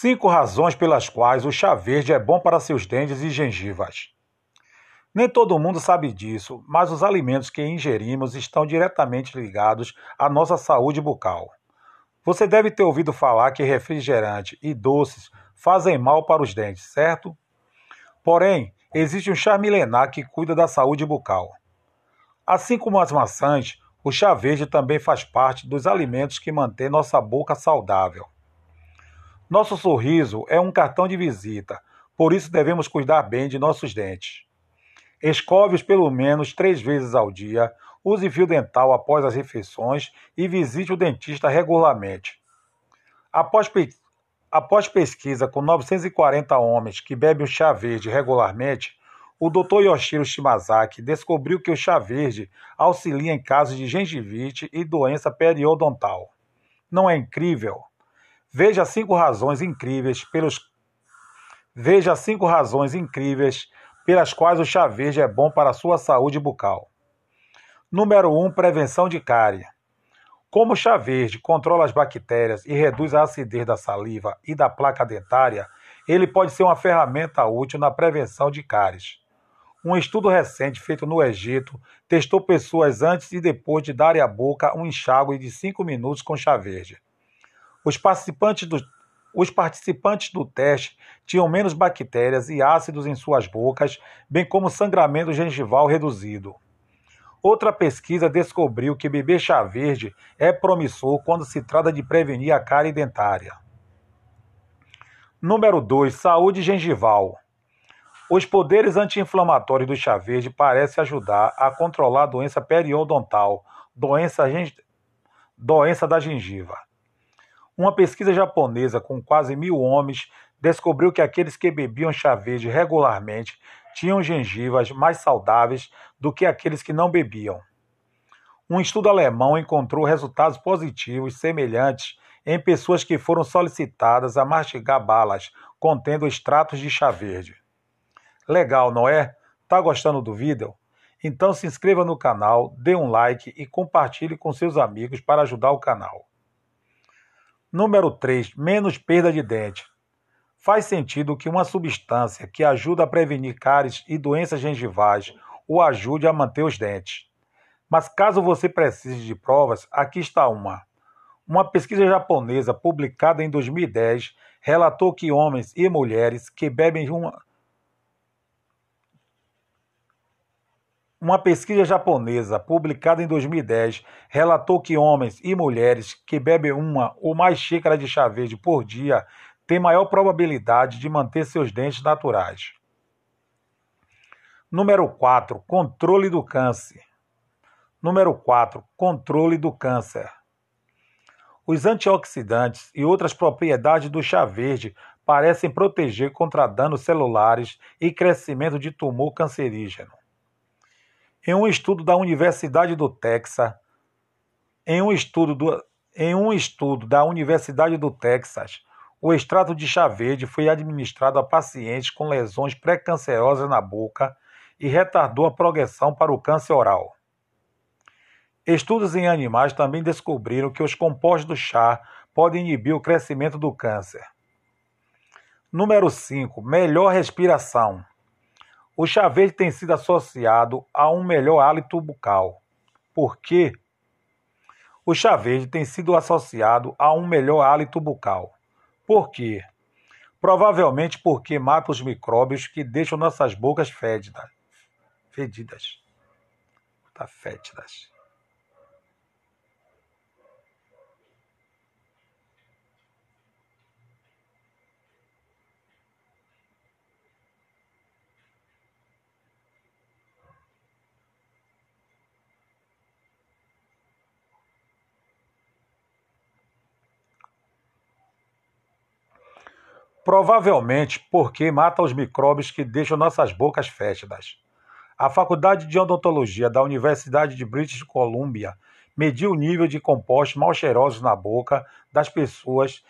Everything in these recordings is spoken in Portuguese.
Cinco razões pelas quais o chá verde é bom para seus dentes e gengivas. Nem todo mundo sabe disso, mas os alimentos que ingerimos estão diretamente ligados à nossa saúde bucal. Você deve ter ouvido falar que refrigerante e doces fazem mal para os dentes, certo? Porém, existe um chá milenar que cuida da saúde bucal. Assim como as maçãs, o chá verde também faz parte dos alimentos que mantêm nossa boca saudável. Nosso sorriso é um cartão de visita, por isso devemos cuidar bem de nossos dentes. Escove-os pelo menos três vezes ao dia, use fio dental após as refeições e visite o dentista regularmente. Após, pe... após pesquisa com 940 homens que bebem o chá verde regularmente, o Dr. Yoshiro Shimazaki descobriu que o chá verde auxilia em casos de gengivite e doença periodontal. Não é incrível? Veja cinco razões incríveis pelos Veja cinco razões incríveis pelas quais o chá verde é bom para a sua saúde bucal. Número 1, um, prevenção de cárie. Como o chá verde controla as bactérias e reduz a acidez da saliva e da placa dentária, ele pode ser uma ferramenta útil na prevenção de cáries. Um estudo recente feito no Egito testou pessoas antes e depois de darem à boca um enxágue de 5 minutos com chá verde. Os participantes do, os participantes do teste tinham menos bactérias e ácidos em suas bocas, bem como sangramento gengival reduzido. Outra pesquisa descobriu que beber chá verde é promissor quando se trata de prevenir a cárie dentária. Número 2. Saúde gengival. Os poderes anti-inflamatórios do chá verde parecem ajudar a controlar a doença periodontal, doença, doença da gengiva. Uma pesquisa japonesa com quase mil homens descobriu que aqueles que bebiam chá verde regularmente tinham gengivas mais saudáveis do que aqueles que não bebiam. Um estudo alemão encontrou resultados positivos semelhantes em pessoas que foram solicitadas a mastigar balas contendo extratos de chá verde. Legal, não é? Tá gostando do vídeo? Então se inscreva no canal, dê um like e compartilhe com seus amigos para ajudar o canal. Número 3. Menos perda de dente. Faz sentido que uma substância que ajuda a prevenir cáries e doenças gengivais o ajude a manter os dentes. Mas caso você precise de provas, aqui está uma. Uma pesquisa japonesa publicada em 2010 relatou que homens e mulheres que bebem uma Uma pesquisa japonesa, publicada em 2010, relatou que homens e mulheres que bebem uma ou mais xícaras de chá verde por dia têm maior probabilidade de manter seus dentes naturais. Número 4. Controle do câncer. Número 4. Controle do câncer. Os antioxidantes e outras propriedades do chá verde parecem proteger contra danos celulares e crescimento de tumor cancerígeno. Em um estudo da Universidade do Texas, em um estudo, do, em um estudo da Universidade do Texas, o extrato de chá verde foi administrado a pacientes com lesões pré-cancerosas na boca e retardou a progressão para o câncer oral. Estudos em animais também descobriram que os compostos do chá podem inibir o crescimento do câncer. Número 5. Melhor respiração. O chá verde tem sido associado a um melhor hálito bucal. Por quê? O chá verde tem sido associado a um melhor hálito bucal. Por quê? Provavelmente porque mata os micróbios que deixam nossas bocas fédidas. Fedidas. Tá fétidas. Provavelmente porque mata os micróbios que deixam nossas bocas fétidas. A Faculdade de Odontologia da Universidade de British Columbia mediu o nível de compostos mal cheirosos na boca das pessoas.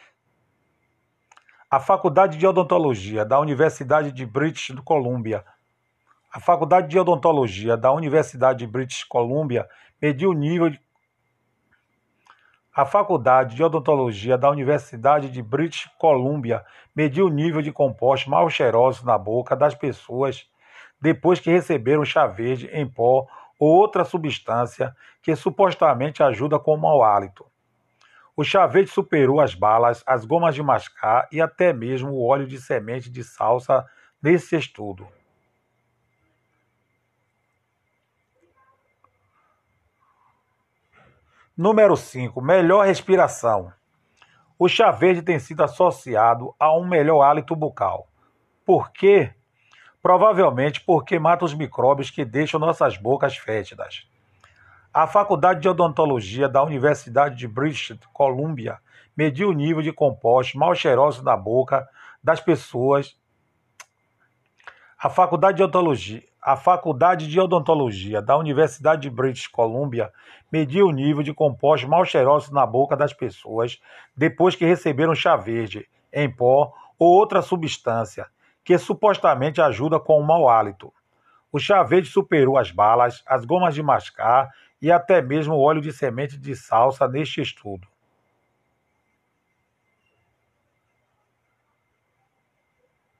A Faculdade de Odontologia da Universidade de British Columbia a Faculdade de Odontologia da Universidade de British Columbia mediu o nível de A Faculdade de Odontologia da Universidade de British Columbia mediu o nível de compostos mal cheirosos na boca das pessoas depois que receberam chá verde em pó ou outra substância que supostamente ajuda com o mau hálito. O chá verde superou as balas, as gomas de mascar e até mesmo o óleo de semente de salsa nesse estudo. Número 5. Melhor respiração. O chá verde tem sido associado a um melhor hálito bucal. Por quê? Provavelmente porque mata os micróbios que deixam nossas bocas fétidas. A Faculdade de Odontologia da Universidade de British Columbia mediu o nível de compostos mal cheirosos na boca das pessoas. A Faculdade de Odontologia, a Faculdade de Odontologia da Universidade de British Columbia mediu o nível de compostos mal cheirosos na boca das pessoas depois que receberam chá verde em pó ou outra substância que supostamente ajuda com o mau hálito. O chá verde superou as balas, as gomas de mascar e até mesmo o óleo de semente de salsa neste estudo.